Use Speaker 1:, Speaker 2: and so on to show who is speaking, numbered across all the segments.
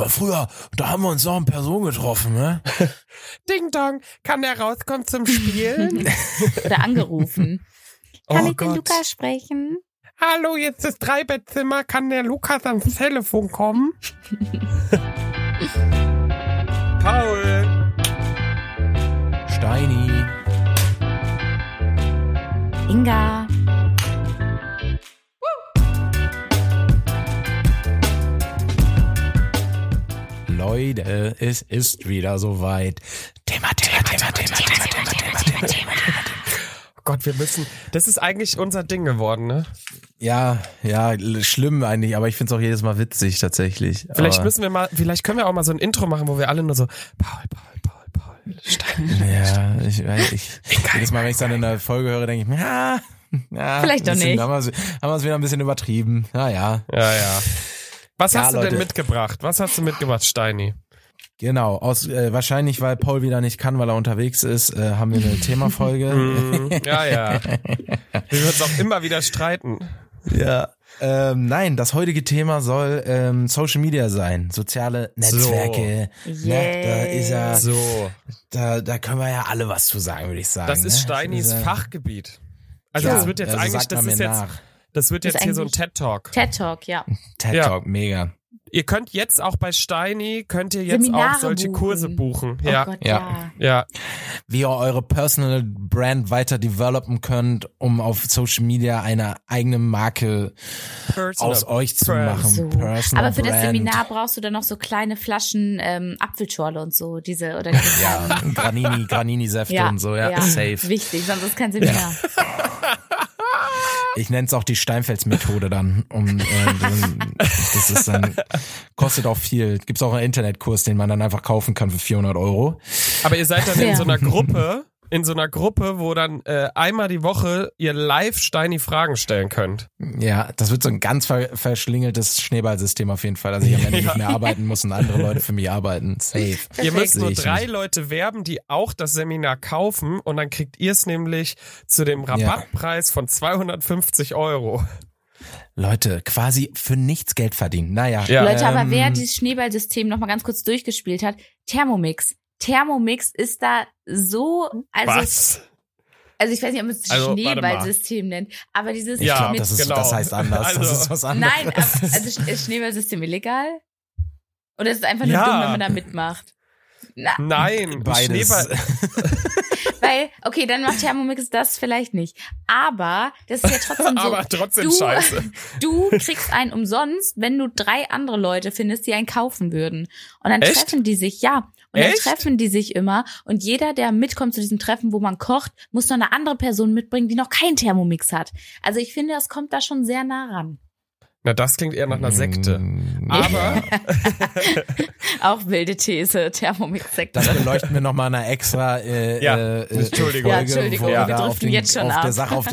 Speaker 1: Aber früher, da haben wir uns noch in Person getroffen, ne?
Speaker 2: Ding Dong, kann der rauskommen zum Spielen?
Speaker 3: Oder angerufen. Kann
Speaker 2: oh
Speaker 3: ich den
Speaker 2: Gott.
Speaker 3: Lukas sprechen?
Speaker 2: Hallo, jetzt ist Dreibettzimmer, kann der Lukas ans Telefon kommen? Paul.
Speaker 1: Steini.
Speaker 3: Inga.
Speaker 1: Leute, es ist wieder soweit. Thema, Thema, Thema, Thema, Thema, Thema, Thema, Thema, Thema.
Speaker 2: Oh Gott, wir müssen. Das ist eigentlich unser Ding geworden, ne?
Speaker 1: Ja, ja, schlimm eigentlich, aber ich find's auch jedes Mal witzig tatsächlich.
Speaker 2: Vielleicht
Speaker 1: aber,
Speaker 2: müssen wir mal, vielleicht können wir auch mal so ein Intro machen, wo wir alle nur so Paul, Paul, Paul, Paul, Stein.
Speaker 1: Ja, ich, weiß, ich jedes Mal, wenn ich dann in der Folge höre, denke ich mir, ja, ja
Speaker 3: Vielleicht doch nicht.
Speaker 1: Haben wir es es wieder ein bisschen übertrieben. Ja, ja.
Speaker 2: Ja, ja. Was
Speaker 1: Ja,
Speaker 2: hast du
Speaker 1: Leute.
Speaker 2: denn mitgebracht? Was hast du mitgebracht, Steini?
Speaker 1: Genau, aus äh, wahrscheinlich, weil Paul wieder nicht kann, weil er unterwegs ist, äh, haben wir eine Themafolge.
Speaker 2: Mm, ja, ja. Wir würden uns auch immer wieder streiten.
Speaker 1: ja. Ähm, nein, das heutige Thema soll ähm, Social Media sein, soziale Netzwerke.
Speaker 3: So.
Speaker 1: Ne, da ist ja,
Speaker 2: So.
Speaker 1: da, da können wir ja alle was zu sagen, würde ich sagen.
Speaker 2: Das ist
Speaker 1: ne?
Speaker 2: Steinis Fachgebiet. Also
Speaker 1: Ja,
Speaker 2: das wird jetzt
Speaker 1: also
Speaker 2: eigentlich, das ist jetzt,
Speaker 1: nach.
Speaker 2: Das wird
Speaker 3: Das
Speaker 2: jetzt hier so ein TED Talk.
Speaker 3: TED Talk, ja.
Speaker 1: TED
Speaker 2: Ja.
Speaker 1: Talk, mega.
Speaker 2: Ihr könnt jetzt auch bei Steini, könnt ihr jetzt
Speaker 3: Seminare
Speaker 2: auch solche
Speaker 3: buchen.
Speaker 2: Kurse buchen.
Speaker 3: Oh
Speaker 2: Ja,
Speaker 3: Gott,
Speaker 1: Ja.
Speaker 3: ja.
Speaker 2: ja.
Speaker 1: Wie ihr eure Personal Brand weiter developen könnt, um auf Social Media eine eigene Marke
Speaker 2: Personal
Speaker 1: aus euch zu
Speaker 2: Brand.
Speaker 1: machen.
Speaker 3: So.
Speaker 1: Personal
Speaker 3: Aber für das
Speaker 1: Brand.
Speaker 3: Seminar brauchst du dann noch so kleine Flaschen ähm, Apfelschorle und so, diese oder diese
Speaker 1: Ja, Granini, Granini-Säfte
Speaker 3: ja,
Speaker 1: und so, ja, safe.
Speaker 3: Wichtig, sonst ist kein Seminar.
Speaker 1: Ich nenne es auch die Steinfels-Methode dann. Um, äh, das ist dann, kostet auch viel. Gibt's auch einen Internetkurs, den man dann einfach kaufen kann für 400 Euro.
Speaker 2: Aber ihr seid dann in
Speaker 3: Ja.
Speaker 2: so einer Gruppe, in so einer Gruppe, wo dann äh, einmal die Woche ihr live Steini Fragen stellen könnt.
Speaker 1: Ja, das wird so ein ganz ver verschlingeltes Schneeballsystem auf jeden Fall, dass ich am Ende
Speaker 2: Ja.
Speaker 1: nicht mehr arbeiten muss und andere Leute für mich arbeiten. Safe.
Speaker 2: Ihr müsst nur drei
Speaker 1: nicht.
Speaker 2: Leute werben, die auch das Seminar kaufen und dann kriegt ihr es nämlich zu dem Rabattpreis von 250 Euro.
Speaker 1: Leute, quasi für nichts Geld verdienen. Naja.
Speaker 2: Ja.
Speaker 3: Leute, aber wer
Speaker 1: ähm,
Speaker 3: dieses Schneeballsystem noch mal ganz kurz durchgespielt hat, Thermomix. Thermomix ist da so, also,
Speaker 2: Was?
Speaker 3: also ich weiß nicht, ob man es
Speaker 2: Also.
Speaker 3: Schneeballsystem nennt, aber dieses
Speaker 2: Ja,
Speaker 1: glaube,
Speaker 3: mit,
Speaker 1: das, ist,
Speaker 2: genau.
Speaker 1: das heißt anders.
Speaker 2: Also-
Speaker 1: das ist was anderes.
Speaker 3: nein, aber, also ist Schneeballsystem illegal? Oder ist es einfach nur
Speaker 2: Ja.
Speaker 3: dumm, wenn man da mitmacht? Na,
Speaker 2: Nein, ein
Speaker 1: Beides.
Speaker 2: Schneeball.
Speaker 3: weil, okay, dann macht Thermomix das vielleicht nicht. Aber das ist ja trotzdem so.
Speaker 2: aber trotzdem
Speaker 3: du,
Speaker 2: scheiße.
Speaker 3: Du kriegst einen umsonst, wenn du drei andere Leute findest, die einen kaufen würden. Und dann
Speaker 2: Echt?
Speaker 3: treffen die sich, ja. Und
Speaker 2: Echt?
Speaker 3: dann treffen die sich immer. Und jeder, der mitkommt zu diesem Treffen, wo man kocht, muss noch eine andere Person mitbringen, die noch keinen Thermomix hat. Also ich finde, das kommt da schon sehr nah ran.
Speaker 2: Na, das klingt eher nach einer Sekte.
Speaker 1: Mm,
Speaker 2: Aber
Speaker 3: Auch wilde These, Thermomix-Sekte.
Speaker 1: Das beleuchten wir nochmal eine extra äh,
Speaker 2: Ja,
Speaker 1: äh,
Speaker 2: Entschuldigung.
Speaker 1: Folge,
Speaker 3: Ja, Entschuldigung,
Speaker 1: wo
Speaker 2: wir
Speaker 1: wir
Speaker 3: driften
Speaker 1: auf, den,
Speaker 3: jetzt schon
Speaker 1: auf
Speaker 3: ab.
Speaker 1: der Sache auf,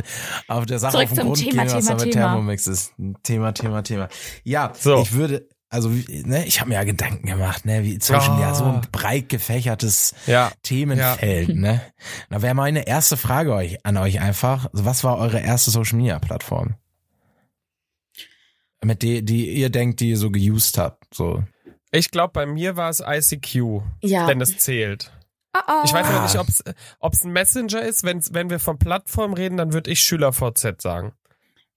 Speaker 1: auf der Sache
Speaker 3: Zurück
Speaker 1: auf den Grund
Speaker 3: Thema,
Speaker 1: gehen, was
Speaker 3: Thema,
Speaker 1: da mit
Speaker 3: Thema.
Speaker 1: Thermomix ist. Thema, Thema, Thema. Ja,
Speaker 2: So.
Speaker 1: ich würde, also ne, ich habe mir ja Gedanken gemacht, ne, wie Social Media
Speaker 2: Oh.
Speaker 1: so ein breit gefächertes
Speaker 2: ja,
Speaker 1: Themenfeld, ne. Da wäre meine erste Frage euch, an euch einfach, was war eure erste Social Media Plattform? Mit der, die ihr denkt, die ihr so geused habt, so.
Speaker 2: ich glaube, bei mir war es ICQ,
Speaker 3: Ja.
Speaker 2: wenn es zählt.
Speaker 3: Oh, oh.
Speaker 2: Ich weiß aber
Speaker 1: Ah.
Speaker 2: nicht, ob es ein Messenger ist. Wenn's, wenn wir von Plattform reden, dann würde ich SchülerVZ sagen.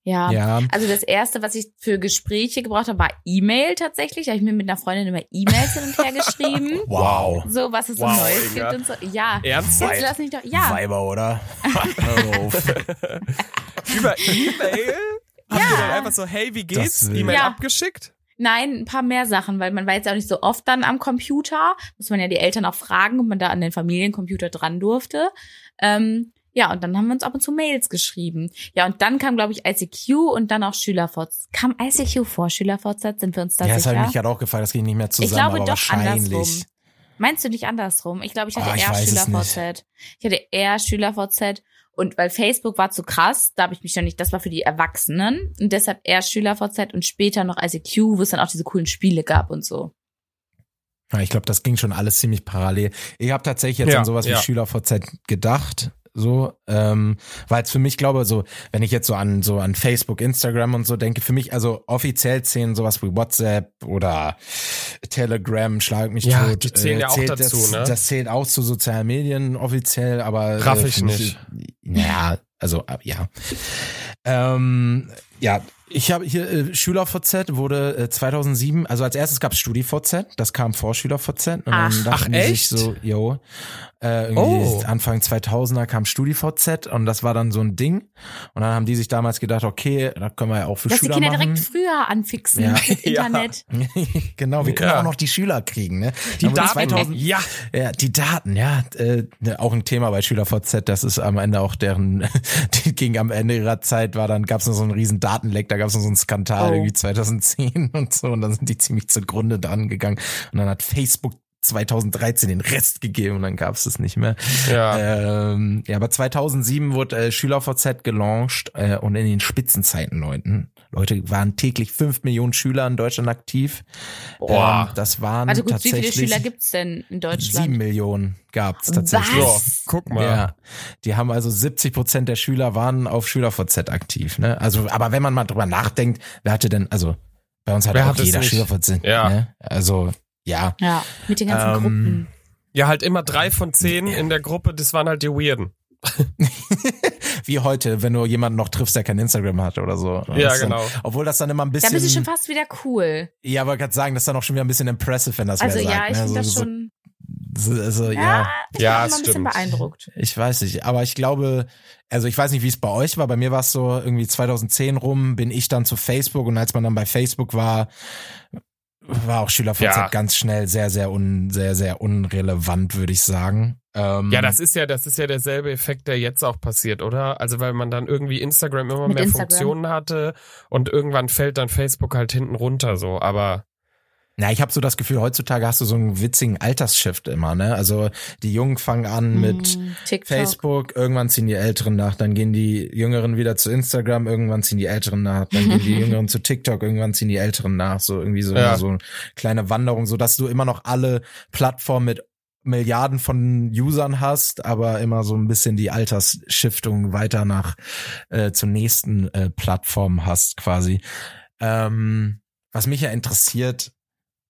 Speaker 3: Ja.
Speaker 1: Ja.
Speaker 3: Also das erste, was ich für Gespräche gebraucht habe, war E-Mail tatsächlich. Da habe ich mir mit einer Freundin immer E-Mails hin und her geschrieben.
Speaker 1: Wow.
Speaker 3: So, was es so
Speaker 2: Wow,
Speaker 3: Neues
Speaker 2: Inga.
Speaker 3: gibt und so. Ja.
Speaker 2: Ernsthaft?
Speaker 3: Jetzt lass mich doch. Ja.
Speaker 1: Weiber, oder?
Speaker 2: Über E-Mail? Habt ihr dann einfach so, hey, wie geht's? E-Mail
Speaker 3: Ja.
Speaker 2: abgeschickt?
Speaker 3: Nein, ein paar mehr Sachen, weil man war jetzt auch nicht so oft dann am Computer. Muss man ja die Eltern auch fragen, ob man da an den Familiencomputer dran durfte. Ähm, ja, und dann haben wir uns ab und zu Mails geschrieben. Ja, und dann kam, glaube ich, ICQ und dann auch SchülerVZ. Kam ICQ vor SchülerVZ? Sind wir uns da
Speaker 1: Ja, das habe
Speaker 3: sicher?
Speaker 1: ich mich gerade auch gefragt, das ging nicht mehr zusammen,
Speaker 3: ich glaube
Speaker 1: aber
Speaker 3: doch
Speaker 1: wahrscheinlich.
Speaker 3: andersrum. Meinst du nicht andersrum? Ich glaube, ich hatte
Speaker 1: Oh, ich
Speaker 3: eher SchülerVZ. Ich hatte eher SchülerVZ und weil Facebook war zu krass, da habe ich mich noch nicht, das war für die Erwachsenen und deshalb eher SchülerVZ und später noch ICQ, wo es dann auch diese coolen Spiele gab und so.
Speaker 1: Ja, ich glaube, das ging schon alles ziemlich parallel. Ich habe tatsächlich jetzt
Speaker 2: Ja,
Speaker 1: an sowas
Speaker 2: ja.
Speaker 1: wie SchülerVZ gedacht. So, ähm, weil es für mich glaube so, wenn ich jetzt so an so an Facebook, Instagram und so denke, für mich also offiziell zählen sowas wie WhatsApp oder Telegram, schlag mich
Speaker 2: Ja,
Speaker 1: tot.
Speaker 2: die zählen
Speaker 1: äh,
Speaker 2: ja auch dazu,
Speaker 1: das,
Speaker 2: ne?
Speaker 1: Das zählt auch zu sozialen Medien offiziell, aber
Speaker 2: Raff
Speaker 1: äh,
Speaker 2: ich
Speaker 1: für mich- Ja, also äh, ja. Ähm, ja, ich habe hier äh, SchülerVZ wurde äh, 2007, also als erstes gab es StudiVZ, das kam vor SchülerVZ und
Speaker 3: Ach.
Speaker 1: dann dachten
Speaker 2: Ach,
Speaker 1: die sich
Speaker 2: echt?
Speaker 1: so, yo, äh, irgendwie
Speaker 2: Oh.
Speaker 1: Anfang 2000er kam StudiVZ und das war dann so ein Ding und dann haben die sich damals gedacht, okay, da können wir ja auch für
Speaker 3: Dass die
Speaker 1: Schüler
Speaker 3: Kinder
Speaker 1: machen.
Speaker 3: direkt früher anfixen
Speaker 1: Ja.
Speaker 3: mit. Internet.
Speaker 1: genau, wir können
Speaker 2: Ja.
Speaker 1: auch noch die Schüler kriegen, ne?
Speaker 2: Die
Speaker 1: Dann
Speaker 2: Daten,
Speaker 1: 2000,
Speaker 2: ja.
Speaker 1: ja, die Daten, ja, äh, ne, auch ein Thema bei SchülerVZ, das ist am Ende auch deren, die ging am Ende ihrer Zeit, war dann, gab's noch so einen riesen Datenleck, da gab's noch so einen Skandal
Speaker 3: Oh.
Speaker 1: irgendwie 2010 und so und dann sind die ziemlich zugrunde dran gegangen und dann hat Facebook 2013 den Rest gegeben und dann gab's es nicht mehr.
Speaker 2: Ja.
Speaker 1: Ähm, ja, aber 2007 wurde äh, SchülerVZ gelauncht äh, und in den Spitzenzeiten, Leuten. Leute, waren täglich fünf Millionen Schüler in Deutschland aktiv.
Speaker 2: Boah.
Speaker 1: Ähm, das waren
Speaker 3: Also gut, wie
Speaker 1: tatsächlich
Speaker 3: viele Schüler gibt's denn in Deutschland?
Speaker 1: sieben Millionen gab's tatsächlich.
Speaker 2: Ja,
Speaker 3: Was?
Speaker 2: guck mal.
Speaker 1: Ja, die haben also 70 Prozent der Schüler waren auf SchülerVZ aktiv. Ne? Also, aber wenn man mal drüber nachdenkt, wer hatte denn, also bei uns hat
Speaker 2: Wer
Speaker 1: auch
Speaker 2: hat es
Speaker 1: jeder? SchülerVZ.
Speaker 2: Ja.
Speaker 1: Ne? Also ja,
Speaker 3: Ja, mit den ganzen
Speaker 1: Ähm,
Speaker 3: Gruppen.
Speaker 2: Ja, halt immer drei von zehn in der Gruppe, das waren halt die Weirden.
Speaker 1: wie heute, wenn du jemanden noch triffst, der kein Instagram hat oder so.
Speaker 2: Ja,
Speaker 1: Das dann,
Speaker 2: genau.
Speaker 1: Obwohl das dann immer ein
Speaker 3: Da bist du
Speaker 1: bisschen,
Speaker 3: schon fast wieder cool.
Speaker 1: ja, aber gerade sagen, das ist dann auch schon wieder ein bisschen impressive, wenn das
Speaker 3: Also ja,
Speaker 1: sagt.
Speaker 3: ich
Speaker 1: ne?
Speaker 3: finde das
Speaker 1: so,
Speaker 3: schon.
Speaker 1: So, also,
Speaker 3: Ja,
Speaker 1: ja.
Speaker 3: ich
Speaker 2: Ja,
Speaker 3: bin immer ein bisschen beeindruckt.
Speaker 1: Ich weiß nicht, aber ich glaube, also ich weiß nicht, wie es bei euch war. Bei mir war es so irgendwie 2010 rum, bin ich dann zu Facebook und als man dann bei Facebook war, war auch SchülerVZ
Speaker 2: Ja.
Speaker 1: ganz schnell sehr, sehr un, sehr, sehr unrelevant, würde ich sagen. Ähm,
Speaker 2: Ja, das ist ja, das ist ja derselbe Effekt, der jetzt auch passiert, oder? Also weil man dann irgendwie Instagram immer mehr
Speaker 3: Instagram.
Speaker 2: Funktionen hatte und irgendwann fällt dann Facebook halt hinten runter so. Aber
Speaker 1: Na, ich habe so das Gefühl, heutzutage hast du so einen witzigen Altersshift immer, ne? Also die Jungen fangen an mit
Speaker 3: Hm, TikTok.
Speaker 1: Facebook, irgendwann ziehen die Älteren nach, dann gehen die Jüngeren wieder zu Instagram, irgendwann ziehen die Älteren nach, dann gehen die Jüngeren zu TikTok, irgendwann ziehen die Älteren nach, so irgendwie so,
Speaker 2: Ja.
Speaker 1: so eine kleine Wanderung, so dass du immer noch alle Plattformen mit Milliarden von Usern hast, aber immer so ein bisschen die Altersschiftung weiter nach äh, zur nächsten äh, Plattform hast quasi. Ähm, was mich ja interessiert,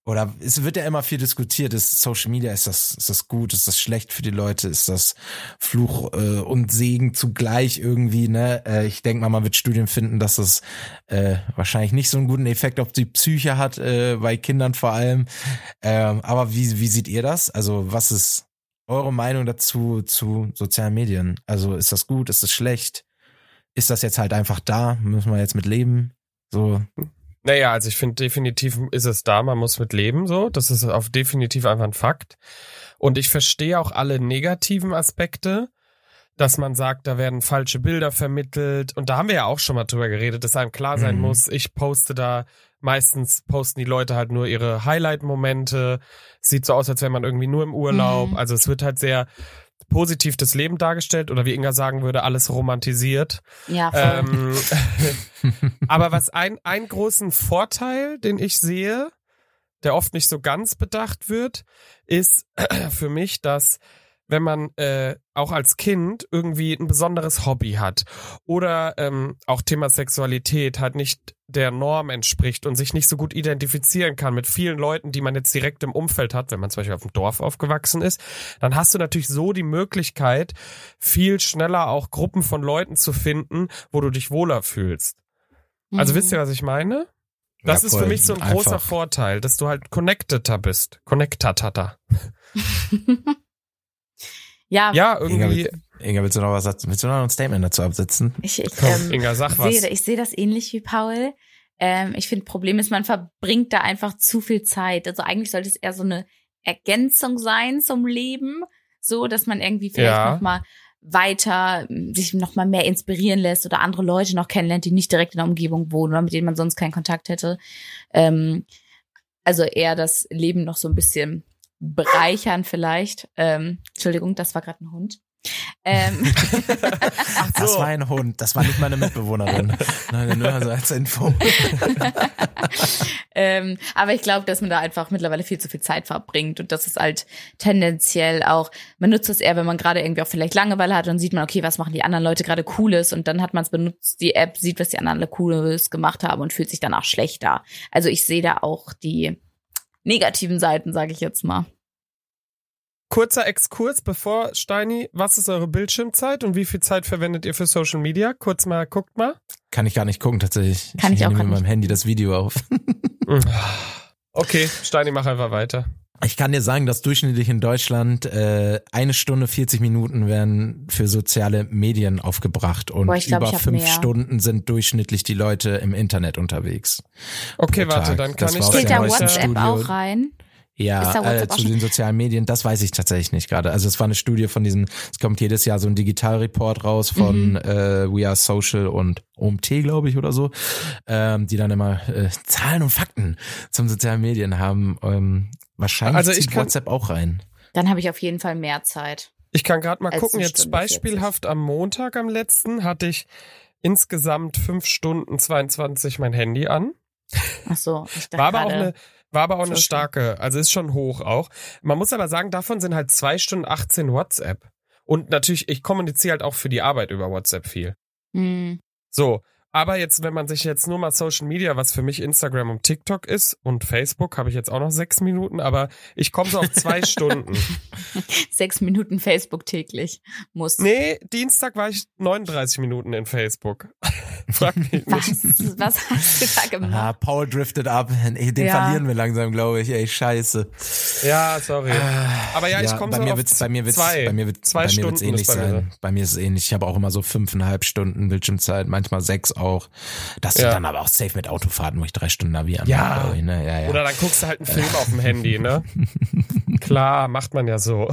Speaker 1: oder es wird ja immer viel diskutiert, ist Social Media, ist das, ist das gut, ist das schlecht für die Leute, ist das Fluch äh, und Segen zugleich irgendwie, ne? Äh, ich denke mal, man wird Studien finden, dass das äh, wahrscheinlich nicht so einen guten Effekt auf die Psyche hat, äh, bei Kindern vor allem. Ähm, aber wie, wie seht ihr das? Also, was ist eure Meinung dazu zu sozialen Medien? Also, ist das gut, ist das schlecht? Ist das jetzt halt einfach da? Müssen wir jetzt mit leben? So,
Speaker 2: naja, also ich finde definitiv ist es da, man muss mit leben so. Das ist auf definitiv einfach ein Fakt. Und ich verstehe auch alle negativen Aspekte, dass man sagt, da werden falsche Bilder vermittelt. Und da haben wir ja auch schon mal drüber geredet, dass einem klar sein
Speaker 1: Mhm.
Speaker 2: muss, ich poste da, meistens posten die Leute halt nur ihre Highlight-Momente. Sieht so aus, als wäre man irgendwie nur im Urlaub.
Speaker 3: Mhm.
Speaker 2: Also es wird halt sehr positiv das Leben dargestellt oder wie Inga sagen würde, alles romantisiert.
Speaker 3: Ja, voll.
Speaker 2: Ähm, aber was ein, ein großen Vorteil, den ich sehe, der oft nicht so ganz bedacht wird, ist für mich, dass wenn man äh, auch als Kind irgendwie ein besonderes Hobby hat oder ähm, auch Thema Sexualität halt nicht der Norm entspricht und sich nicht so gut identifizieren kann mit vielen Leuten, die man jetzt direkt im Umfeld hat, wenn man zum Beispiel auf dem Dorf aufgewachsen ist, dann hast du natürlich so die Möglichkeit, viel schneller auch Gruppen von Leuten zu finden, wo du dich wohler fühlst. Also
Speaker 3: Mhm.
Speaker 2: wisst ihr, was ich meine? Das
Speaker 1: Ja,
Speaker 2: ist für mich so ein großer
Speaker 1: Einfach.
Speaker 2: Vorteil, dass du halt connecteder bist. Connecteder.
Speaker 3: ja,
Speaker 2: Ja, irgendwie.
Speaker 1: Inga, willst du noch was, willst du noch ein Statement dazu absetzen?
Speaker 3: ich, ich,
Speaker 2: Komm,
Speaker 3: ähm,
Speaker 2: Inga, sag was.
Speaker 3: sehe, ich sehe das ähnlich wie Paul. Ähm, ich finde, Problem ist, man verbringt da einfach zu viel Zeit. Also eigentlich sollte es eher so eine Ergänzung sein zum Leben, so dass man irgendwie vielleicht
Speaker 2: Ja.
Speaker 3: noch mal weiter m, sich noch mal mehr inspirieren lässt oder andere Leute noch kennenlernt, die nicht direkt in der Umgebung wohnen oder mit denen man sonst keinen Kontakt hätte. Ähm, also eher das Leben noch so ein bisschen bereichern vielleicht. Ähm, Entschuldigung, das war gerade ein Hund. Ähm,
Speaker 1: Das
Speaker 2: so.
Speaker 1: war ein Hund, das war nicht meine Mitbewohnerin. Nein, nur so als Info.
Speaker 3: ähm, aber ich glaube, dass man da einfach mittlerweile viel zu viel Zeit verbringt und das ist halt tendenziell auch, man nutzt es eher, wenn man gerade irgendwie auch vielleicht Langeweile hat und sieht man, okay, was machen die anderen Leute gerade Cooles und dann hat man es benutzt, die App, sieht, was die anderen Cooles gemacht haben und fühlt sich danach schlechter. Also ich sehe da auch die negativen Seiten, sage ich jetzt mal.
Speaker 2: Kurzer Exkurs, bevor Steini, was ist eure Bildschirmzeit und wie viel Zeit verwendet ihr für Social Media? Kurz mal, guckt mal.
Speaker 1: Kann ich gar nicht gucken, tatsächlich.
Speaker 3: Kann ich auch
Speaker 1: nehme mit meinem. Handy das Video auf.
Speaker 2: Okay, Steini, mach einfach weiter.
Speaker 1: Ich kann dir sagen, dass durchschnittlich in Deutschland äh, eine Stunde 40 Minuten werden für soziale Medien aufgebracht und
Speaker 3: Boah, glaub,
Speaker 1: über fünf
Speaker 3: mehr.
Speaker 1: Stunden sind durchschnittlich die Leute im Internet unterwegs.
Speaker 2: Okay, warte, dann kann
Speaker 1: Das
Speaker 2: ich
Speaker 3: Zählt
Speaker 1: der
Speaker 3: da WhatsApp
Speaker 1: Studio.
Speaker 3: auch rein?
Speaker 1: Ja, äh, zu den sozialen Medien, das weiß ich tatsächlich nicht gerade. Also es war eine Studie von diesem, es kommt jedes Jahr so ein Digitalreport raus von
Speaker 3: Mhm.
Speaker 1: äh, We Are Social und OMT, glaube ich, oder so, ähm, die dann immer äh, Zahlen und Fakten zum sozialen Medien haben. Ähm, wahrscheinlich
Speaker 2: Also ich kann-
Speaker 1: WhatsApp auch rein.
Speaker 3: Dann habe ich auf jeden Fall mehr Zeit.
Speaker 2: Ich kann gerade mal gucken, jetzt
Speaker 3: Stunde
Speaker 2: beispielhaft am Montag, am letzten, hatte ich insgesamt fünf Stunden 22 mein Handy an.
Speaker 3: Ach so, ich dachte
Speaker 2: War aber auch
Speaker 3: gerade-
Speaker 2: eine, war aber auch eine starke, also ist schon hoch auch. Man muss aber sagen, davon sind halt zwei Stunden 18 WhatsApp. Und natürlich, ich kommuniziere halt auch für die Arbeit über WhatsApp viel.
Speaker 3: Hm.
Speaker 2: So, aber jetzt, wenn man sich jetzt nur mal Social Media, was für mich Instagram und TikTok ist und Facebook, habe ich jetzt auch noch sechs Minuten, aber ich komme so auf zwei Stunden.
Speaker 3: Sechs Minuten Facebook täglich muss.
Speaker 2: Nee, Dienstag war ich 39 Minuten in Facebook. Frag mich nicht.
Speaker 3: Was, was hast du da
Speaker 1: Ah,
Speaker 3: gemacht?
Speaker 1: Paul driftet ab. Den
Speaker 3: Ja.
Speaker 1: verlieren wir langsam, glaube ich. Ey, scheiße.
Speaker 2: Ja, sorry. Aber ja, ich komme
Speaker 1: bei
Speaker 2: so
Speaker 1: mir
Speaker 2: auf
Speaker 1: wird's, bei mir wird's,
Speaker 2: zwei.
Speaker 1: bei mir wird,
Speaker 2: Zwei
Speaker 1: bei mir
Speaker 2: Stunden
Speaker 1: ähnlich
Speaker 2: ist bei mir
Speaker 1: sein. Bei mir ist es ähnlich. Ich habe auch immer so fünfeinhalb Stunden Bildschirmzeit, manchmal sechs auch. Das
Speaker 2: Ja.
Speaker 1: dann aber auch safe mit Autofahrten, wo ich drei Stunden Navi.
Speaker 2: Ja.
Speaker 1: Ne? ja, ja.
Speaker 2: Oder dann guckst du halt einen Film auf dem Handy, ne? Klar, macht man ja so.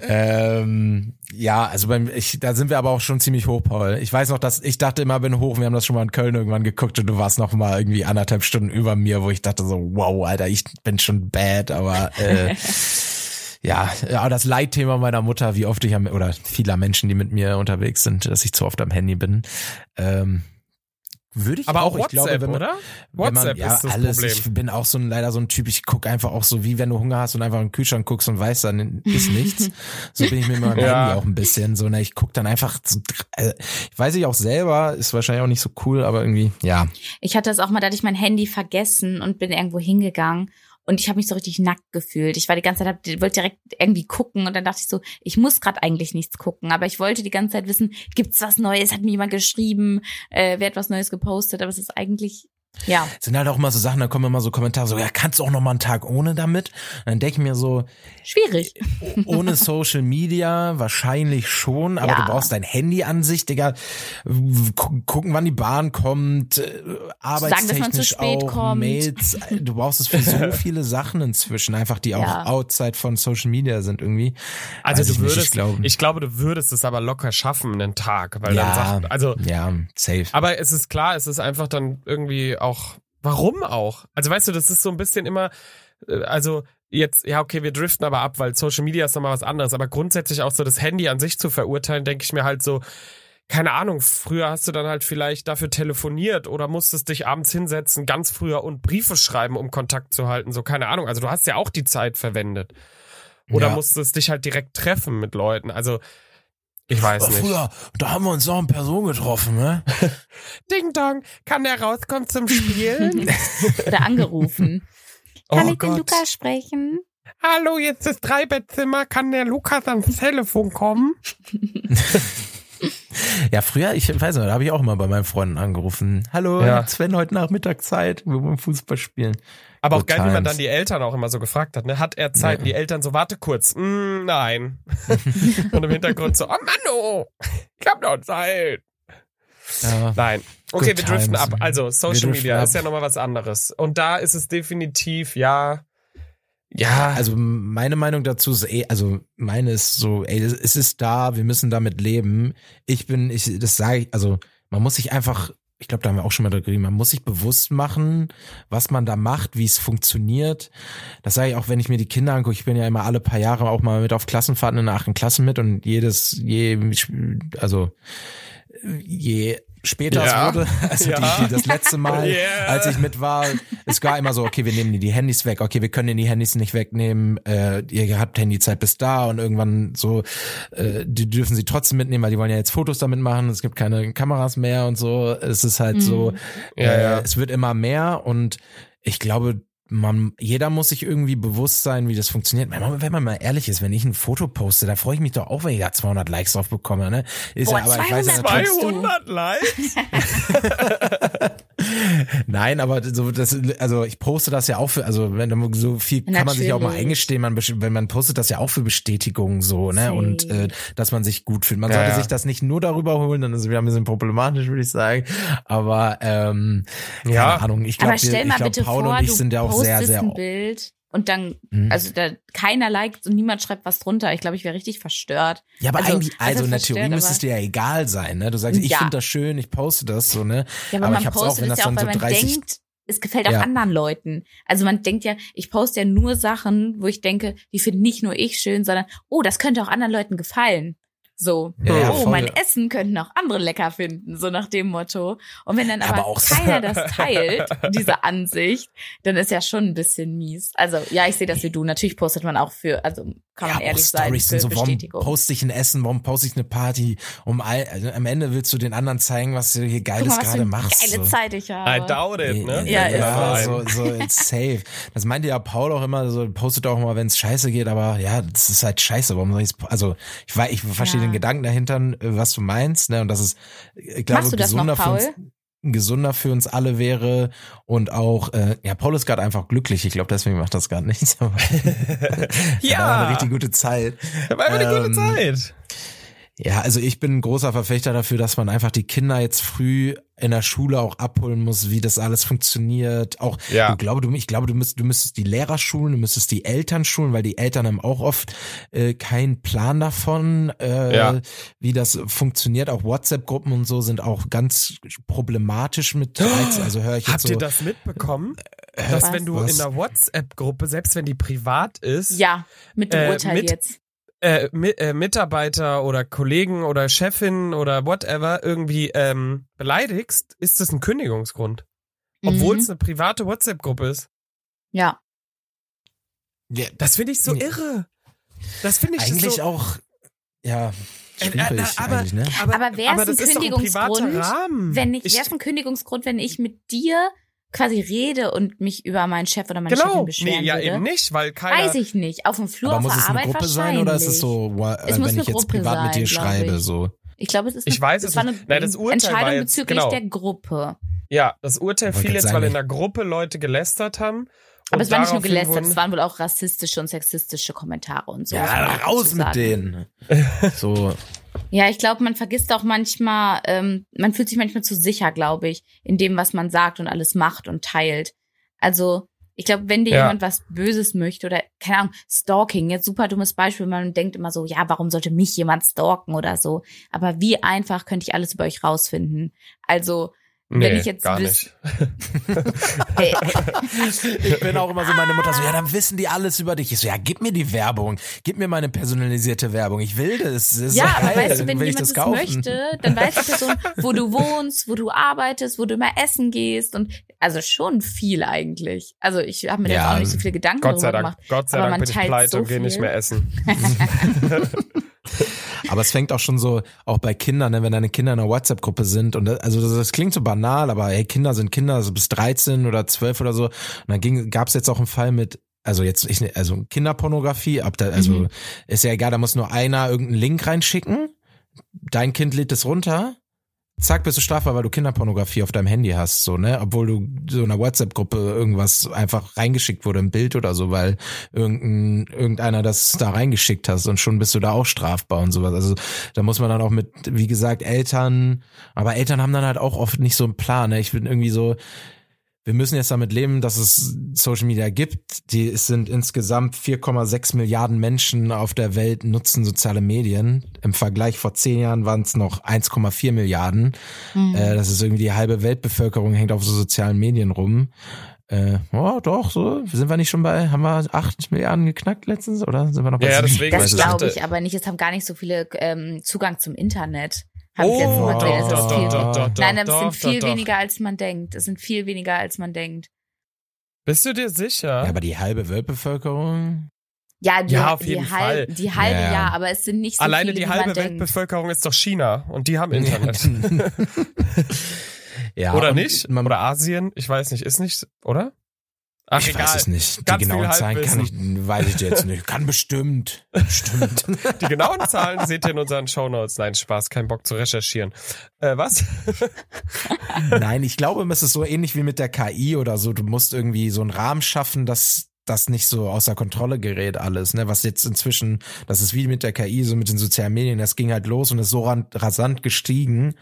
Speaker 1: Ähm, ja, also beim, ich, da sind wir aber auch schon ziemlich hoch, Paul. Ich weiß noch, dass ich dachte immer, bin hoch. Wir haben das schon mal in Köln irgendwann geguckt und du warst noch mal irgendwie anderthalb Stunden über mir, wo ich dachte so, wow, Alter, ich bin schon bad, aber äh, ja, ja, das Leitthema meiner Mutter, wie oft ich am, oder vieler Menschen, die mit mir unterwegs sind, dass ich zu oft am Handy bin. Ähm, würde ich
Speaker 2: Aber auch
Speaker 1: ich
Speaker 2: WhatsApp,
Speaker 1: glaube, wenn man,
Speaker 2: oder?
Speaker 1: wenn
Speaker 2: WhatsApp
Speaker 1: man, ja,
Speaker 2: ist das
Speaker 1: alles.
Speaker 2: Problem.
Speaker 1: Ich bin auch so ein, leider so ein Typ, ich guck einfach auch so, wie wenn du Hunger hast und einfach in den Kühlschrank guckst und weißt, dann ist nichts. So bin ich mit meinem
Speaker 2: Ja.
Speaker 1: Handy auch ein bisschen. So, ne, ich guck dann einfach, so, äh, ich weiß ich auch selber, ist wahrscheinlich auch nicht so cool, aber irgendwie, ja.
Speaker 3: Ich hatte das auch mal, da hatte ich mein Handy vergessen und bin irgendwo hingegangen und ich habe mich so richtig nackt gefühlt. Ich war die ganze Zeit, hab- wollte direkt irgendwie gucken und dann dachte ich so, ich muss gerade eigentlich nichts gucken, aber ich wollte die ganze Zeit wissen, gibt's was Neues? Hat mir jemand geschrieben? Äh, wer hat was Neues gepostet? Aber es ist eigentlich, ja,
Speaker 1: sind halt auch immer so Sachen, da kommen immer so Kommentare, so, ja, kannst du auch noch mal einen Tag ohne damit? Und dann denke ich mir so,
Speaker 3: schwierig.
Speaker 1: ohne Social Media wahrscheinlich schon, aber
Speaker 3: Ja.
Speaker 1: du brauchst dein Handy an sich, Digga. Gu- Gucken, wann die Bahn kommt, äh, arbeitstechnisch
Speaker 3: dass man zu spät
Speaker 1: auch,
Speaker 3: kommt.
Speaker 1: Mails. Du brauchst es für so viele Sachen inzwischen, einfach die auch
Speaker 3: Ja.
Speaker 1: outside von Social Media sind irgendwie.
Speaker 2: Also
Speaker 1: Weiß
Speaker 2: du
Speaker 1: ich nicht,
Speaker 2: würdest,
Speaker 1: ich glaube-
Speaker 2: ich glaube, du würdest es aber locker schaffen, einen Tag, weil dann
Speaker 1: ja,
Speaker 2: sagt, also,
Speaker 1: ja, safe.
Speaker 2: aber es ist klar, es ist einfach dann irgendwie auch, warum auch? Also weißt du, das ist so ein bisschen immer, äh, also jetzt, ja, okay, wir driften aber ab, weil Social Media ist nochmal was anderes, aber grundsätzlich auch so das Handy an sich zu verurteilen, denke ich mir halt so, keine Ahnung, früher hast du dann halt vielleicht dafür telefoniert oder musstest dich abends hinsetzen, ganz früher und Briefe schreiben, um Kontakt zu halten, so keine Ahnung. Also du hast ja auch die Zeit verwendet. Oder
Speaker 1: Ja.
Speaker 2: musstest dich halt direkt treffen mit Leuten. Also ich weiß
Speaker 1: Aber
Speaker 2: nicht.
Speaker 1: früher, da haben wir uns auch in Person getroffen, ne?
Speaker 2: Ding Dong, kann der rauskommen zum Spielen?
Speaker 3: Oder angerufen. Kann
Speaker 2: oh
Speaker 3: ich den
Speaker 2: Gott.
Speaker 3: Lukas sprechen?
Speaker 2: Hallo, jetzt ist Dreibettzimmer, kann der Lukas ans Telefon kommen?
Speaker 1: Ja, früher, ich weiß nicht, da habe ich auch immer bei meinen Freunden angerufen. Hallo,
Speaker 2: Ja.
Speaker 1: Sven, heute Nachmittag Zeit, wir wollen Fußball spielen.
Speaker 2: Aber auch geil, wie man
Speaker 1: times.
Speaker 2: dann die Eltern auch immer so gefragt hat, ne? Hat er Zeit?
Speaker 1: Ja.
Speaker 2: Die Eltern so, warte kurz. Mm, nein. Und im Hintergrund so, oh Mann, oh, ich hab noch Zeit.
Speaker 1: Ja.
Speaker 2: Nein. Okay,
Speaker 1: Good
Speaker 2: wir driften
Speaker 1: times.
Speaker 2: ab. Also, Social Media
Speaker 1: ab.
Speaker 2: ist ja nochmal was anderes. Und da ist es definitiv, ja, ja,
Speaker 1: Also meine Meinung dazu ist, eh, also meine ist so, ey, es ist da, wir müssen damit leben. Ich bin, ich, das sage ich, also man muss sich einfach ich glaube, da haben wir auch schon mal darüber geredet, man muss sich bewusst machen, was man da macht, wie es funktioniert. Das sage ich auch, wenn ich mir die Kinder angucke. Ich bin ja immer alle paar Jahre auch mal mit auf Klassenfahrten in achten Klassen mit und jedes, je, also je später
Speaker 2: Ja.
Speaker 1: wurde, also
Speaker 2: Ja.
Speaker 1: die, die, das letzte Mal,
Speaker 2: Yeah.
Speaker 1: als ich mit war, es war immer so, okay, wir nehmen die Handys weg, okay, wir können die Handys nicht wegnehmen, äh, ihr habt Handyzeit bis da und irgendwann so, äh, die dürfen sie trotzdem mitnehmen, weil die wollen ja jetzt Fotos damit machen, es gibt keine Kameras mehr und so, es ist halt
Speaker 3: Mhm.
Speaker 1: so, äh,
Speaker 2: ja.
Speaker 1: es wird immer mehr und ich glaube, man, jeder muss sich irgendwie bewusst sein, wie das funktioniert. Wenn man, mal ehrlich ist, wenn ich ein Foto poste, da freue ich mich doch auch, wenn ich da 200 Likes drauf bekomme, ne? Ist
Speaker 3: Boah,
Speaker 1: ja, aber ich weiß ja
Speaker 3: 200
Speaker 1: natürlich,
Speaker 3: Likes?
Speaker 2: 200 Likes?
Speaker 1: Nein, aber so das, also ich poste das ja auch für, also wenn so viel kann man sich auch mal
Speaker 3: Natürlich.
Speaker 1: eingestehen, man wenn man postet das ja auch für Bestätigung so, ne?
Speaker 3: Safe.
Speaker 1: Und äh, dass man sich gut fühlt. Man
Speaker 2: Ja,
Speaker 1: sollte
Speaker 2: ja.
Speaker 1: sich das nicht nur darüber holen, dann ist es wieder ein bisschen problematisch, würde ich sagen. Aber ähm,
Speaker 2: Ja.
Speaker 1: keine Ahnung, ich glaube,
Speaker 3: Aber stell mal
Speaker 1: ich glaub,
Speaker 3: bitte
Speaker 1: Paul
Speaker 3: vor,
Speaker 1: und ich
Speaker 3: du
Speaker 1: sind ja auch sehr,
Speaker 3: postest
Speaker 1: sehr
Speaker 3: ein Bild und dann,
Speaker 1: Mhm.
Speaker 3: also da keiner liked und niemand schreibt was drunter. Ich glaube, ich wäre richtig verstört.
Speaker 1: Ja, aber
Speaker 3: Also,
Speaker 1: eigentlich, also in der Theorie müsste es dir ja egal sein, ne? Du sagst, ich
Speaker 3: Ja.
Speaker 1: finde das schön, ich poste das so, ne?
Speaker 3: Ja, aber,
Speaker 1: Aber
Speaker 3: man
Speaker 1: ich hab's auch,
Speaker 3: postet
Speaker 1: wenn das
Speaker 3: ja auch,
Speaker 1: dann
Speaker 3: weil
Speaker 1: so
Speaker 3: man
Speaker 1: 30
Speaker 3: denkt, es gefällt auch
Speaker 1: Ja.
Speaker 3: anderen Leuten. Also man denkt ja, ich poste ja nur Sachen, wo ich denke, die finden nicht nur ich schön, sondern, oh, das könnte auch anderen Leuten gefallen. So,
Speaker 1: Ja,
Speaker 3: oh,
Speaker 1: voll.
Speaker 3: mein Essen könnten auch andere lecker finden, so nach dem Motto. Und wenn dann
Speaker 1: Aber
Speaker 3: aber,
Speaker 1: auch-
Speaker 3: keiner das teilt, diese Ansicht, dann ist ja schon ein bisschen mies. Also ja, ich sehe das wie du. Natürlich postet man auch für, also kann man
Speaker 1: ja,
Speaker 3: ehrlich
Speaker 1: auch
Speaker 3: sein,
Speaker 1: Storys
Speaker 3: für
Speaker 1: sind so, warum poste ich ein Essen, warum poste ich eine Party? Um all, also am Ende willst du den anderen zeigen, was du hier Geiles gerade
Speaker 3: eine
Speaker 1: machst.
Speaker 3: geile
Speaker 1: so.
Speaker 3: Zeit ich habe.
Speaker 2: I doubt it, ne?
Speaker 3: Ja, ist
Speaker 1: ja
Speaker 2: so.
Speaker 1: so, so it's safe. Das meinte ja Paul auch immer, so postet auch mal, wenn es scheiße geht, aber ja, das ist halt scheiße. Warum soll ich's, also ich weiß, ich verstehe
Speaker 3: Ja.
Speaker 1: den Gedanken dahinter, äh, was du meinst, ne? Und das ist, ich glaube,
Speaker 3: Machst du das noch,
Speaker 1: gesunder uns,
Speaker 3: Paul?
Speaker 1: Gesunder für uns alle wäre und auch, äh, ja, Paul ist gerade einfach glücklich. Ich glaube, deswegen macht das gerade nichts. Aber
Speaker 2: Ja.
Speaker 1: war eine richtig gute Zeit.
Speaker 2: War eine
Speaker 1: Ähm,
Speaker 2: gute Zeit.
Speaker 1: Ja, also ich bin ein großer Verfechter dafür, dass man einfach die Kinder jetzt früh in der Schule auch abholen muss, wie das alles funktioniert. Auch,
Speaker 2: Ja.
Speaker 1: du glaube, du, ich glaube, du müsstest, du müsstest die Lehrer schulen, du müsstest die Eltern schulen, weil die Eltern haben auch oft äh, keinen Plan davon, äh,
Speaker 2: Ja.
Speaker 1: wie das funktioniert. Auch WhatsApp-Gruppen und so sind auch ganz problematisch mit 13. Also höre ich jetzt
Speaker 2: Habt
Speaker 1: so.
Speaker 2: ihr das mitbekommen? Dass
Speaker 3: Was?
Speaker 2: wenn du
Speaker 1: Was?
Speaker 2: in einer WhatsApp-Gruppe, selbst wenn die privat ist,
Speaker 3: Ja, mit dem
Speaker 2: Äh,
Speaker 3: Urteil
Speaker 2: mit-
Speaker 3: jetzt.
Speaker 2: Äh, Mi äh, Mitarbeiter oder Kollegen oder Chefin oder whatever irgendwie ähm, beleidigst, ist das ein Kündigungsgrund. Obwohl
Speaker 3: Mhm.
Speaker 2: es eine private WhatsApp-Gruppe ist.
Speaker 3: Ja.
Speaker 1: ja,
Speaker 2: Das finde ich so
Speaker 1: Nee.
Speaker 2: irre. Das finde ich
Speaker 1: eigentlich
Speaker 2: so,
Speaker 1: auch, ja,
Speaker 2: Äh,
Speaker 1: schwierig
Speaker 2: äh, aber-
Speaker 1: eigentlich, ne?
Speaker 2: Aber,
Speaker 3: Aber
Speaker 2: aber das
Speaker 3: ein
Speaker 2: ein
Speaker 3: Kündigungsgrund,
Speaker 2: Rahmen.
Speaker 3: Wenn ich,
Speaker 2: ich,
Speaker 3: wäre es ein Kündigungsgrund, wenn ich mit dir quasi rede und mich über meinen Chef oder meine Chefin
Speaker 2: Genau,
Speaker 3: beschweren
Speaker 2: nee, ja
Speaker 3: würde?
Speaker 2: eben nicht, weil keiner.
Speaker 3: Weiß ich nicht. Auf dem Flur
Speaker 1: Aber
Speaker 3: auf
Speaker 1: muss
Speaker 3: der
Speaker 1: es eine
Speaker 3: Arbeit
Speaker 1: Gruppe sein
Speaker 3: wahrscheinlich.
Speaker 1: oder ist es so,
Speaker 3: Es
Speaker 1: äh,
Speaker 3: muss
Speaker 1: wenn ich jetzt
Speaker 3: Gruppe
Speaker 1: privat mit dir
Speaker 3: sein,
Speaker 1: schreibe,
Speaker 3: ich.
Speaker 1: so?
Speaker 3: Ich glaube, es ist
Speaker 2: Ich
Speaker 3: eine,
Speaker 2: weiß
Speaker 3: es
Speaker 2: es
Speaker 3: war eine
Speaker 2: Nein, das Urteil war
Speaker 3: Entscheidung
Speaker 2: jetzt-
Speaker 3: bezüglich
Speaker 2: genau.
Speaker 3: der Gruppe.
Speaker 2: Ja, das Urteil fiel jetzt, weil in
Speaker 1: ich-
Speaker 2: einer Gruppe Leute gelästert haben.
Speaker 3: Aber es war nicht nur gelästert, es waren wohl auch rassistische und sexistische Kommentare und so.
Speaker 1: Ja,
Speaker 3: muss
Speaker 1: raus mit denen. So,
Speaker 3: Ja, ich glaube, man vergisst auch manchmal, ähm, man fühlt sich manchmal zu sicher, glaube ich, in dem, was man sagt und alles macht und teilt. Also, ich glaube, wenn dir
Speaker 2: Ja.
Speaker 3: jemand was Böses möchte oder, keine Ahnung, Stalking, jetzt super dummes Beispiel, man denkt immer so, ja, warum sollte mich jemand stalken oder so. Aber wie einfach könnte ich alles über euch rausfinden? Also,
Speaker 2: Nee,
Speaker 3: wenn ich jetzt
Speaker 2: gar nicht.
Speaker 1: Ich bin auch immer so, meine Mutter so, ja, dann wissen die alles über dich. Ich so, ja, gib mir die Werbung, gib mir meine personalisierte Werbung. Ich will das. das ist
Speaker 3: Ja,
Speaker 1: so
Speaker 3: aber weißt du, wenn jemand
Speaker 1: das
Speaker 3: das,
Speaker 1: kaufen.
Speaker 3: möchte, dann weiß die Person, wo du wohnst, wo du arbeitest, wo du immer essen gehst und also schon viel eigentlich. Also ich habe mir da
Speaker 1: Ja,
Speaker 3: jetzt auch nicht so viele Gedanken
Speaker 2: Gott sei
Speaker 3: darüber
Speaker 2: Dank,
Speaker 3: gemacht.
Speaker 2: Gott sei Dank
Speaker 3: man
Speaker 2: bin ich pleite
Speaker 3: so
Speaker 2: und gehe nicht
Speaker 3: viel.
Speaker 2: mehr essen.
Speaker 1: Aber es fängt auch schon so, auch bei Kindern, ne, wenn deine Kinder in einer WhatsApp-Gruppe sind und das, also das, das klingt so banal, aber hey, Kinder sind Kinder, also bis 13 oder 12 oder so. Und dann ging, gab's jetzt auch einen Fall mit, also jetzt, ich, also Kinderpornografie, ab da, also
Speaker 3: Mhm.
Speaker 1: ist ja egal, da muss nur einer irgendeinen Link reinschicken, dein Kind lädt es runter, zack, bist du strafbar, weil du Kinderpornografie auf deinem Handy hast, so, ne? Obwohl du so in einer WhatsApp-Gruppe irgendwas einfach reingeschickt wurde, ein Bild oder so, weil irgendein, irgendeiner das da reingeschickt hast und schon bist du da auch strafbar und sowas. Also da muss man dann auch mit, wie gesagt, Eltern, aber Eltern haben dann halt auch oft nicht so einen Plan, ne? Ich bin irgendwie so, wir müssen jetzt damit leben, dass es Social Media gibt. Die es sind insgesamt 4,6 Milliarden Menschen auf der Welt nutzen soziale Medien. Im Vergleich vor zehn Jahren waren es noch 1,4 Milliarden. Mhm. Äh, das ist irgendwie die halbe Weltbevölkerung hängt auf so sozialen Medien rum. Äh, oh, doch, so. Sind wir nicht schon bei, haben wir acht Milliarden geknackt letztens oder sind wir noch bei
Speaker 2: ja, ja, deswegen
Speaker 3: Das glaube ich aber nicht. Es haben gar nicht so viele ähm, Zugang zum Internet. Hab
Speaker 2: oh,
Speaker 3: ich letztens mal
Speaker 2: doch, doch,
Speaker 3: viel,
Speaker 2: doch, doch,
Speaker 3: Nein,
Speaker 2: doch,
Speaker 3: es sind
Speaker 2: doch,
Speaker 3: viel
Speaker 2: doch.
Speaker 3: weniger als man denkt. Es sind viel weniger als man denkt.
Speaker 2: Bist du dir sicher?
Speaker 1: Ja, aber die halbe Weltbevölkerung.
Speaker 3: Ja, die,
Speaker 2: Ja, auf
Speaker 3: die,
Speaker 2: jeden
Speaker 3: halb,
Speaker 2: Fall.
Speaker 3: die halbe
Speaker 1: Ja.
Speaker 3: ja, aber es sind nicht so
Speaker 2: Alleine
Speaker 3: viele,
Speaker 2: die
Speaker 3: wie
Speaker 2: halbe
Speaker 3: man denkt.
Speaker 2: Weltbevölkerung ist doch China und die haben Internet.
Speaker 1: ja,
Speaker 2: oder nicht?
Speaker 1: Man,
Speaker 2: oder Asien? Ich weiß nicht. Ist nicht, oder? Ach,
Speaker 1: ich
Speaker 2: egal.
Speaker 1: weiß es nicht. Die
Speaker 2: Ganz viel
Speaker 1: genauen Zahlen kann ich, weiß ich jetzt nicht. Kann bestimmt. Bestimmt.
Speaker 2: Die genauen Zahlen seht ihr in unseren Shownotes. Nein, Spaß, kein Bock zu recherchieren. Äh, was?
Speaker 1: Nein, ich glaube, es ist so ähnlich wie mit der KI oder so. Du musst irgendwie so einen Rahmen schaffen, dass das nicht so außer Kontrolle gerät alles, ne? Was jetzt inzwischen, das ist wie mit der KI, so mit den sozialen Medien, das ging halt los und ist so rasant gestiegen,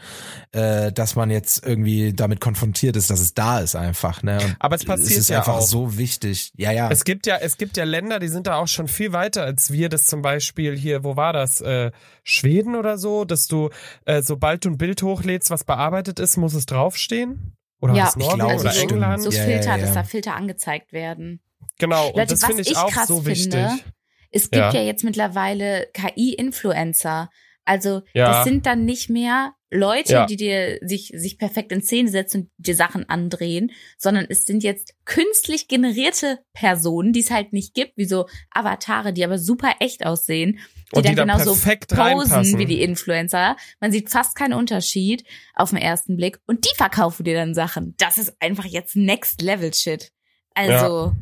Speaker 1: äh, dass man jetzt irgendwie damit konfrontiert ist, dass es da ist einfach, ne? Und
Speaker 2: Aber es passiert
Speaker 1: ist
Speaker 2: ja
Speaker 1: einfach
Speaker 2: auch.
Speaker 1: so wichtig. Ja, ja.
Speaker 2: Es gibt ja, es gibt ja Länder, die sind da auch schon viel weiter als wir. Das zum Beispiel hier, wo war das? Äh, Schweden oder so, dass du, äh, sobald du ein Bild hochlädst, was bearbeitet ist, muss es draufstehen? Oder
Speaker 3: Ja,
Speaker 1: ich glaube,
Speaker 2: oder
Speaker 1: das stimmt.
Speaker 2: England?
Speaker 3: So
Speaker 1: Ja, ja,
Speaker 3: Filter,
Speaker 1: ja.
Speaker 3: dass da Filter angezeigt werden.
Speaker 2: Genau, und
Speaker 3: Leute,
Speaker 2: das
Speaker 3: was
Speaker 2: finde ich
Speaker 3: ich
Speaker 2: auch
Speaker 3: krass
Speaker 2: so
Speaker 3: finde,
Speaker 2: wichtig.
Speaker 3: Es gibt
Speaker 2: Ja.
Speaker 3: ja, jetzt mittlerweile KI-Influencer. Also
Speaker 2: Ja.
Speaker 3: das sind dann nicht mehr Leute,
Speaker 2: Ja.
Speaker 3: die dir sich, sich perfekt in Szene setzen und dir Sachen andrehen, sondern es sind jetzt künstlich generierte Personen, die es halt nicht gibt, wie so Avatare, die aber super echt aussehen, die
Speaker 2: Und die
Speaker 3: dann
Speaker 2: da
Speaker 3: genauso posen
Speaker 2: reinpassen.
Speaker 3: wie die Influencer. Man sieht fast keinen Unterschied auf den ersten Blick und die verkaufen dir dann Sachen. Das ist einfach jetzt Next Level Shit. Also,
Speaker 1: Ja,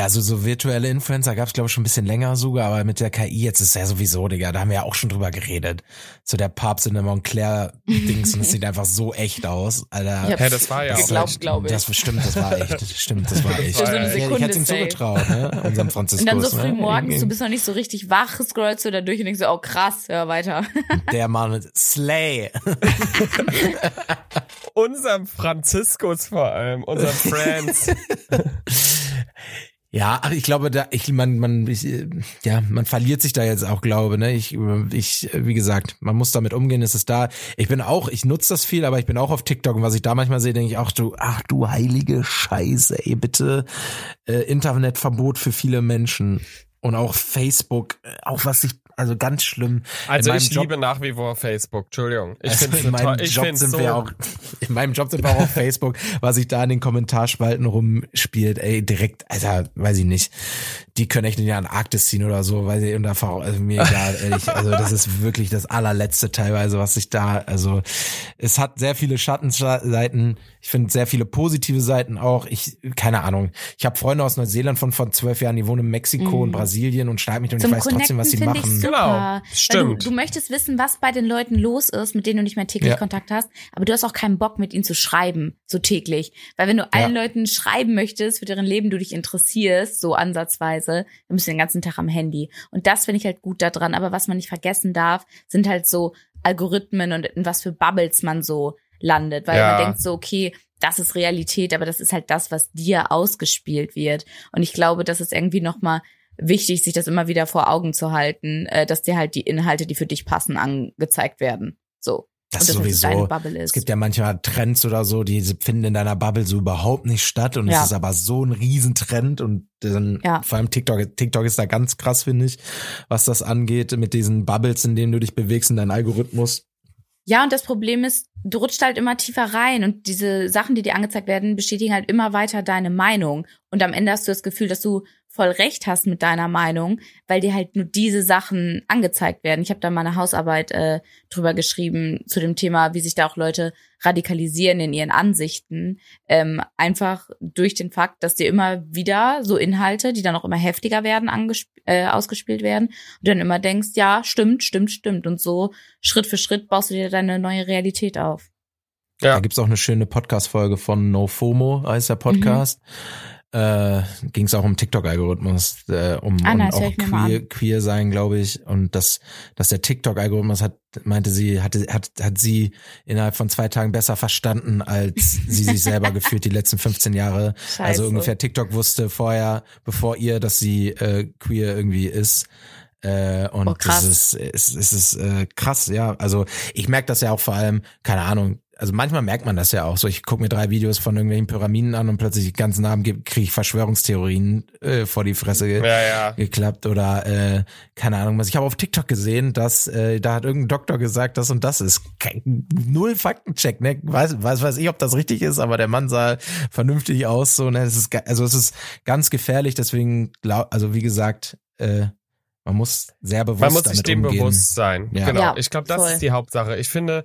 Speaker 1: also so virtuelle Influencer gab es glaube ich schon ein bisschen länger sogar, aber mit der KI jetzt ist ja sowieso, Digga, da haben wir ja auch schon drüber geredet. So der Papst in der Montclair-Dings und es sieht einfach so echt aus, Alter.
Speaker 3: Ich
Speaker 2: Hä, das war ja auch
Speaker 3: geglaubt,
Speaker 2: echt.
Speaker 3: glaube ich.
Speaker 1: Das stimmt, das war echt. Stimmt, das war
Speaker 2: Das
Speaker 1: echt.
Speaker 2: war
Speaker 3: so eine
Speaker 2: echt.
Speaker 1: ich hätte ihm zugetraut, ne? Unserem Franziskus.
Speaker 3: Und dann so früh
Speaker 1: ne?
Speaker 3: morgens, du bist noch nicht so richtig wach, scrollst du da durch und denkst so, oh krass, hör weiter.
Speaker 1: Der Mann mit Slay.
Speaker 2: Unserem Franziskus vor allem, unser Franz.
Speaker 1: Ja, ich glaube, da, ich, man, man, ich, äh, ja, man verliert sich da jetzt auch, glaube, ne? Ich, ich, wie gesagt, man muss damit umgehen, es ist da. Ich bin auch, ich nutze das viel, aber ich bin auch auf TikTok und was ich da manchmal sehe, denke ich, ach du, ach du heilige Scheiße, ey, bitte, äh, Internetverbot für viele Menschen. Und auch Facebook, äh, auch was ich, also ganz schlimm.
Speaker 2: Also ich
Speaker 1: Job-
Speaker 2: liebe nach wie vor Facebook, Entschuldigung. Ich
Speaker 1: Also
Speaker 2: finde
Speaker 1: in meinem
Speaker 2: ich
Speaker 1: Job sind
Speaker 2: so,
Speaker 1: wir auch, in meinem Job sind wir auch auf Facebook, was sich da in den Kommentarspalten rumspielt, ey, direkt, Alter, weiß ich nicht. Die können echt in die Antarktis ziehen oder so, weil sie unter also mir egal, ehrlich. Also das ist wirklich das allerletzte teilweise, was sich da, also es hat sehr viele Schattenseiten. Ich finde sehr viele positive Seiten auch. Ich, keine Ahnung. Ich habe Freunde aus Neuseeland von vor zwölf Jahren, die wohnen in Mexiko
Speaker 3: Mhm.
Speaker 1: und Brasilien und schreiben mich und
Speaker 3: Zum
Speaker 1: ich weiß trotzdem, was sie machen.
Speaker 3: Super.
Speaker 2: Genau, stimmt.
Speaker 3: Du, du möchtest wissen, was bei den Leuten los ist, mit denen du nicht mehr täglich
Speaker 1: Ja.
Speaker 3: Kontakt hast, aber du hast auch keinen Bock, mit ihnen zu schreiben, so täglich. Weil wenn du allen Leuten schreiben möchtest, für deren Leben du dich interessierst, so ansatzweise, dann bist du den ganzen Tag am Handy. Und das finde ich halt gut daran. Aber was man nicht vergessen darf, sind halt so Algorithmen und in was für Bubbles man so landet. Weil
Speaker 2: Ja.
Speaker 3: man denkt so, okay, das ist Realität, aber das ist halt das, was dir ausgespielt wird. Und ich glaube, das ist irgendwie nochmal wichtig, sich das immer wieder vor Augen zu halten, äh, dass dir halt die Inhalte, die für dich passen, angezeigt werden. So.
Speaker 1: Das
Speaker 3: deine
Speaker 1: sowieso.
Speaker 3: Bubble ist.
Speaker 1: Es gibt ja manchmal Trends oder so, die finden in deiner Bubble so überhaupt nicht statt und
Speaker 3: Ja.
Speaker 1: es ist aber so ein Riesentrend und dann
Speaker 3: Ja.
Speaker 1: vor allem TikTok, TikTok ist da ganz krass, finde ich, was das angeht, mit diesen Bubbles, in denen du dich bewegst in deinem Algorithmus.
Speaker 3: Ja, und das Problem ist, du rutscht halt immer tiefer rein und diese Sachen, die dir angezeigt werden, bestätigen halt immer weiter deine Meinung. Und am Ende hast du das Gefühl, dass du voll recht hast mit deiner Meinung, weil dir halt nur diese Sachen angezeigt werden. Ich habe da mal eine Hausarbeit äh, drüber geschrieben zu dem Thema, wie sich da auch Leute radikalisieren in ihren Ansichten. Ähm, einfach durch den Fakt, dass dir immer wieder so Inhalte, die dann auch immer heftiger werden, äh, ausgespielt werden und dann immer denkst, ja, stimmt, stimmt, stimmt. Und so Schritt für Schritt baust du dir deine neue Realität auf.
Speaker 2: Ja.
Speaker 1: Da gibt's auch eine schöne Podcast-Folge von No FOMO, heißt der Podcast. Äh, ging es auch um TikTok-Algorithmus, äh, um,
Speaker 3: Ah, hör
Speaker 1: auch queer, queer sein, glaube ich. Und dass, dass der TikTok-Algorithmus hat, meinte sie, hatte, hat, hat sie innerhalb von zwei Tagen besser verstanden, als sie sich selber gefühlt die letzten 15 Jahre.
Speaker 3: Scheiße.
Speaker 1: Also ungefähr TikTok wusste vorher, bevor ihr, dass sie äh, queer irgendwie ist. Äh, und
Speaker 3: Oh, krass.
Speaker 1: das ist, es, es ist äh, krass, ja. Also ich merke das ja auch vor allem, keine Ahnung, also manchmal merkt man das ja auch so. Ich gucke mir drei Videos von irgendwelchen Pyramiden an und plötzlich die ganzen Namen kriege ich Verschwörungstheorien äh, vor die Fresse ge
Speaker 2: Ja, ja.
Speaker 1: geklappt oder äh, keine Ahnung was. Ich habe auf TikTok gesehen, dass äh, da hat irgendein Doktor gesagt, das und das ist kein, null Faktencheck, ne? Weiß, weiß weiß ich, ob das richtig ist, aber der Mann sah vernünftig aus, so ne. Das ist also es ist ganz gefährlich, deswegen glaub, also wie gesagt, äh, man muss sehr bewusst
Speaker 2: Man muss sich dem
Speaker 1: umgehen.
Speaker 2: bewusst sein.
Speaker 1: Ja.
Speaker 2: Genau.
Speaker 3: Ja,
Speaker 2: ich glaube, das
Speaker 3: voll.
Speaker 2: ist die Hauptsache. Ich finde,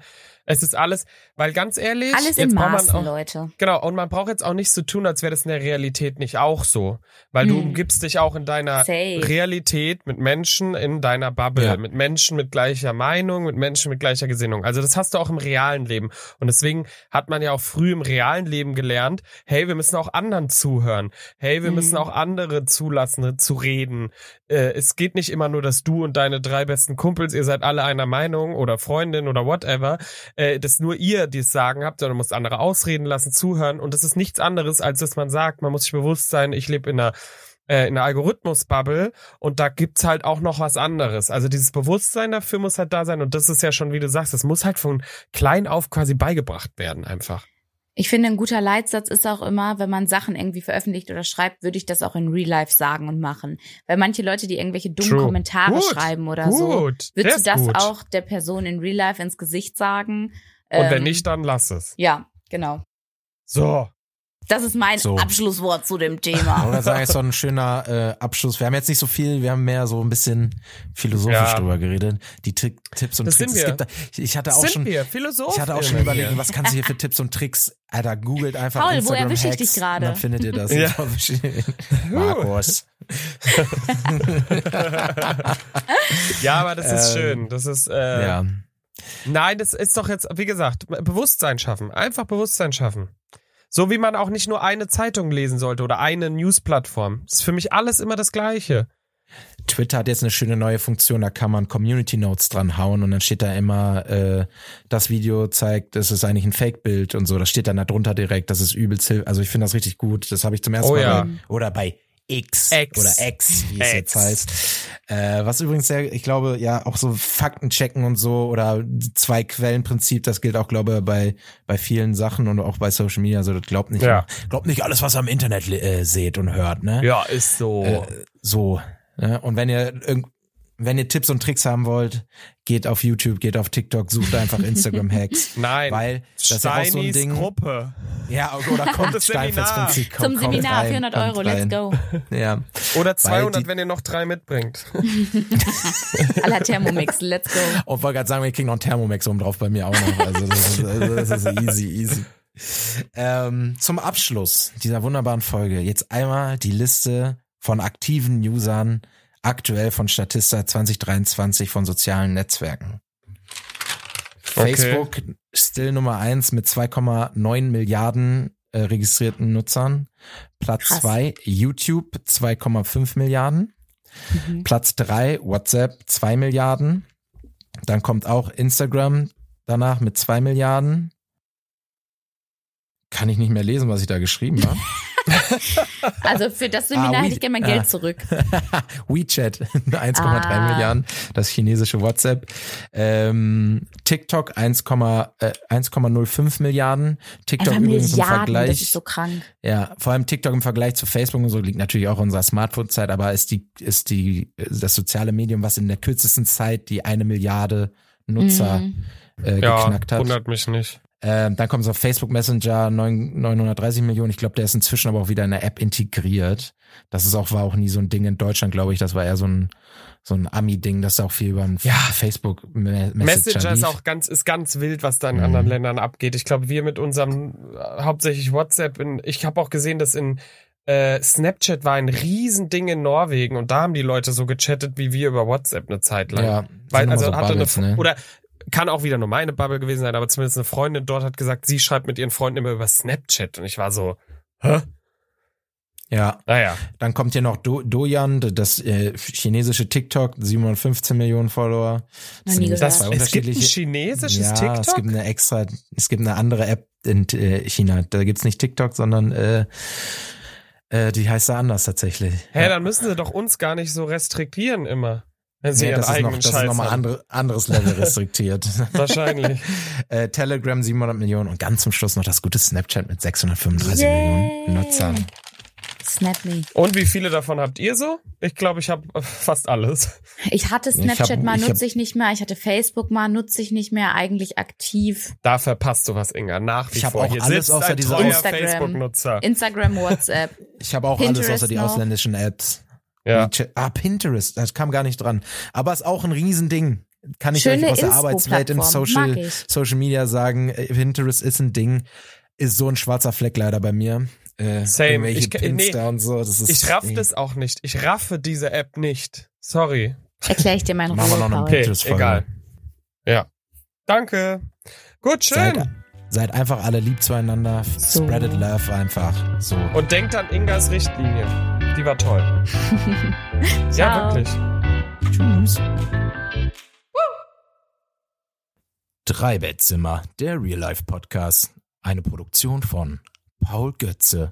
Speaker 2: es ist alles, weil ganz ehrlich,
Speaker 3: Alles
Speaker 2: jetzt
Speaker 3: in
Speaker 2: braucht man
Speaker 3: Maßen,
Speaker 2: auch,
Speaker 3: Leute.
Speaker 2: Genau, und man braucht jetzt auch nicht so tun, als wäre das in der Realität nicht auch so. Weil du
Speaker 3: Hm.
Speaker 2: umgibst dich auch in deiner
Speaker 3: Safe.
Speaker 2: Realität mit Menschen in deiner Bubble,
Speaker 1: Ja.
Speaker 2: mit Menschen mit gleicher Meinung, mit Menschen mit gleicher Gesinnung. Also das hast du auch im realen Leben. Und deswegen hat man ja auch früh im realen Leben gelernt, hey, wir müssen auch anderen zuhören. Hey, wir
Speaker 3: Mhm.
Speaker 2: müssen auch andere zulassen, zu reden. Äh, es geht nicht immer nur, dass du und deine drei besten Kumpels, ihr seid alle einer Meinung oder Freundin oder whatever, äh, dass nur ihr dies sagen habt, sondern du musst andere ausreden lassen, zuhören. Und das ist nichts anderes, als dass man sagt, man muss sich bewusst sein, ich lebe in einer äh, in einer Algorithmus-Bubble und da gibt's halt auch noch was anderes. Also dieses Bewusstsein dafür muss halt da sein und das ist ja schon, wie du sagst, das muss halt von klein auf quasi beigebracht werden einfach.
Speaker 3: Ich finde, ein guter Leitsatz ist auch immer, wenn man Sachen irgendwie veröffentlicht oder schreibt, würde ich das auch in Real Life sagen und machen. Weil manche Leute, die irgendwelche dummen
Speaker 2: True.
Speaker 3: Kommentare
Speaker 2: Gut,
Speaker 3: schreiben oder so,
Speaker 2: Gut, der
Speaker 3: würdest du das
Speaker 2: gut.
Speaker 3: auch der Person in Real Life ins Gesicht sagen?
Speaker 2: Und wenn
Speaker 3: Ähm,
Speaker 2: nicht, dann lass es.
Speaker 3: Ja, genau.
Speaker 2: So.
Speaker 3: Das ist mein
Speaker 1: So.
Speaker 3: Abschlusswort zu dem
Speaker 1: Ich
Speaker 3: Thema.
Speaker 1: wollte sagen, ist doch ein schöner äh, Abschluss. Wir haben jetzt nicht so viel, wir haben mehr so ein bisschen philosophisch
Speaker 2: Ja.
Speaker 1: drüber geredet. Die Tri Tipps und
Speaker 2: Das
Speaker 1: Tricks.
Speaker 2: sind
Speaker 1: Es
Speaker 2: wir.
Speaker 1: gibt da, ich hatte auch
Speaker 2: Sind
Speaker 1: schon,
Speaker 2: wir Philosophen?
Speaker 1: ich hatte auch schon überlegt, was kannst du hier für Tipps und Tricks? Alter, googelt einfach
Speaker 3: Paul, wo
Speaker 1: Instagram
Speaker 3: erwische ich dich gerade?
Speaker 1: und Dann findet ihr das.
Speaker 2: Ja.
Speaker 1: Markus.
Speaker 2: Ja, aber das ist
Speaker 1: Ähm,
Speaker 2: schön. Das ist äh,
Speaker 1: ja.
Speaker 2: Nein, das ist doch jetzt, wie gesagt, Bewusstsein schaffen. Einfach Bewusstsein schaffen. So wie man auch nicht nur eine Zeitung lesen sollte oder eine News-Plattform. Das ist für mich alles immer das Gleiche.
Speaker 1: Twitter hat jetzt eine schöne neue Funktion, da kann man Community Notes dran hauen und dann steht da immer, äh, das Video zeigt, das ist eigentlich ein Fake-Bild und so. Das steht dann da drunter direkt, das ist übelst. Also ich finde das richtig gut. Das habe ich zum ersten
Speaker 2: Oh
Speaker 1: Mal
Speaker 2: ja.
Speaker 1: bei, oder bei X,
Speaker 2: X.
Speaker 1: oder X, wie es jetzt heißt. Äh, was übrigens sehr, ich glaube, ja, auch so Fakten checken und so oder zwei Quellenprinzip, das gilt auch, glaube ich, bei, bei vielen Sachen und auch bei Social Media. Also das glaubt nicht,
Speaker 2: Ja.
Speaker 1: glaubt nicht alles, was ihr am Internet äh, seht und hört, ne?
Speaker 2: Ja, ist so.
Speaker 1: Äh, so. Ne? Und wenn ihr irgend wenn ihr Tipps und Tricks haben wollt, geht auf YouTube, geht auf TikTok, sucht einfach Instagram Hacks.
Speaker 2: Nein.
Speaker 1: Weil das ist ja auch so ein
Speaker 2: Steinis
Speaker 1: Ding.
Speaker 2: Gruppe.
Speaker 1: Ja, oder kommt
Speaker 2: das
Speaker 1: Steinfels
Speaker 2: Seminar.
Speaker 1: Prinzip.
Speaker 3: Zum
Speaker 1: Kommt,
Speaker 3: Seminar,
Speaker 1: rein,
Speaker 3: 400
Speaker 1: kommt
Speaker 3: Euro, let's go.
Speaker 1: Ja.
Speaker 2: Oder 200,
Speaker 1: die-
Speaker 2: wenn ihr noch drei mitbringt.
Speaker 3: La Thermomix, let's go.
Speaker 1: Und wollte gerade sagen, wir kriegen noch einen Thermomex oben drauf bei mir auch noch. Also das ist, also das ist easy, easy. Ähm, zum Abschluss dieser wunderbaren Folge jetzt einmal die Liste von aktiven Usern aktuell von Statista 2023 von sozialen Netzwerken.
Speaker 2: Okay.
Speaker 1: Facebook still Nummer eins mit 2,9 Milliarden äh, registrierten Nutzern. Platz
Speaker 3: Krass.
Speaker 1: zwei YouTube 2,5 Milliarden.
Speaker 3: Mhm.
Speaker 1: Platz drei WhatsApp 2 Milliarden. Dann kommt auch Instagram danach mit 2 Milliarden. Kann ich nicht mehr lesen, was ich da geschrieben habe.
Speaker 3: Also für das Seminar
Speaker 1: Ah,
Speaker 3: hätte ich gerne mein
Speaker 1: ah.
Speaker 3: Geld zurück.
Speaker 1: WeChat 1,3
Speaker 3: Ah.
Speaker 1: Milliarden, das chinesische WhatsApp. Ähm, TikTok 1, äh, 1,05 Milliarden. TikTok
Speaker 3: Einfach
Speaker 1: übrigens im
Speaker 3: Milliarden,
Speaker 1: Vergleich.
Speaker 3: das ist so krank.
Speaker 1: Ja, vor allem TikTok im Vergleich zu Facebook und so liegt natürlich auch unserer Smartphone-Zeit, aber ist die, ist die, das soziale Medium, was in der kürzesten Zeit die eine Milliarde Nutzer
Speaker 3: Mhm.
Speaker 1: äh,
Speaker 2: Ja,
Speaker 1: geknackt hat.
Speaker 2: wundert mich nicht.
Speaker 1: Ähm, dann kommt es auf Facebook Messenger 9, 930 Millionen. Ich glaube, der ist inzwischen aber auch wieder in der App integriert. Das ist auch, war auch nie so ein Ding in Deutschland, glaube ich. Das war eher so ein, so ein Ami-Ding, das da auch viel über ein
Speaker 2: Ja.
Speaker 1: Facebook Me- Messenger,
Speaker 2: Messenger ist auch ganz, ist ganz wild, was da in
Speaker 1: Mhm.
Speaker 2: anderen Ländern abgeht. Ich glaube, wir mit unserem äh, hauptsächlich WhatsApp, in, ich habe auch gesehen, dass in äh, Snapchat war ein Riesending in Norwegen und da haben die Leute so gechattet wie wir über WhatsApp eine Zeit lang.
Speaker 1: ja,
Speaker 2: Weil, also
Speaker 1: so
Speaker 2: hatte eine,
Speaker 1: Bubbles, ne?
Speaker 2: oder kann auch wieder nur meine Bubble gewesen sein, aber zumindest eine Freundin dort hat gesagt, sie schreibt mit ihren Freunden immer über Snapchat und ich war so, hä?
Speaker 1: Ja,
Speaker 2: Naja.
Speaker 1: dann kommt hier noch Do Doyan, das äh, chinesische TikTok, 715 Millionen Follower.
Speaker 3: Nie
Speaker 1: sind
Speaker 3: gehört.
Speaker 1: zwei
Speaker 2: Es gibt ein chinesisches
Speaker 1: ja,
Speaker 2: TikTok?
Speaker 1: es gibt eine extra, es gibt eine andere App in äh, China. Da gibt's nicht TikTok, sondern äh, äh, die heißt da anders tatsächlich.
Speaker 2: Hä,
Speaker 1: ja.
Speaker 2: dann müssen sie doch uns gar nicht so restriktieren immer. Wenn sie
Speaker 1: Nee,
Speaker 2: ihren
Speaker 1: das ist noch, das ist nochmal
Speaker 2: haben.
Speaker 1: andere, anderes Level restriktiert.
Speaker 2: Wahrscheinlich.
Speaker 1: äh, Telegram 700 Millionen und ganz zum Schluss noch das gute Snapchat mit 635
Speaker 3: Yay.
Speaker 1: Millionen Nutzern.
Speaker 3: Snap me.
Speaker 2: Und wie viele davon habt ihr so? Ich glaube, ich habe fast alles.
Speaker 3: Ich hatte
Speaker 1: Ich
Speaker 3: Snapchat
Speaker 1: hab-
Speaker 3: mal,
Speaker 1: ich hab-
Speaker 3: nutze ich nicht mehr. Ich hatte Facebook mal, nutze ich nicht mehr. Eigentlich aktiv.
Speaker 2: Da verpasst du was, Inga. Nach wie
Speaker 1: Ich hab
Speaker 2: vor.
Speaker 1: auch
Speaker 2: Hier
Speaker 1: alles
Speaker 2: sitzt
Speaker 1: außer
Speaker 2: ein
Speaker 1: dieser
Speaker 3: Instagram.
Speaker 2: Facebook-Nutzer.
Speaker 3: Instagram, WhatsApp.
Speaker 1: Ich habe auch alles
Speaker 3: Pinterest
Speaker 1: außer die
Speaker 3: noch.
Speaker 1: ausländischen Apps.
Speaker 2: Ja.
Speaker 1: Ah, Pinterest, das kam gar nicht dran. Aber ist auch ein Riesending. Kann ich
Speaker 3: Schöne
Speaker 1: euch aus der Arbeitswelt im. Social. Social Media sagen, äh, Pinterest ist ein Ding. Ist so ein schwarzer Fleck leider bei mir. Äh,
Speaker 2: Same. Ich-
Speaker 1: Pins
Speaker 2: nee.
Speaker 1: so. Das ist,
Speaker 2: Ich raff
Speaker 1: ey.
Speaker 2: das auch nicht. Ich raffe diese App nicht. Sorry.
Speaker 3: Erkläre ich dir meine
Speaker 1: Machen wir
Speaker 3: Ruhe.
Speaker 1: noch eine
Speaker 3: Paul.
Speaker 2: Okay,
Speaker 1: Pinterest-Folge.
Speaker 2: egal. Ja. Danke. Gut, schön.
Speaker 1: Seid, seid einfach alle lieb zueinander.
Speaker 3: So.
Speaker 1: Spreadet love einfach. So.
Speaker 2: Und denkt an Ingas Richtlinie. Die war toll. Ja,
Speaker 3: Ciao.
Speaker 2: wirklich.
Speaker 1: Tschüss. Drei Bettzimmer, der Real Life Podcast. Eine Produktion von Paul Götze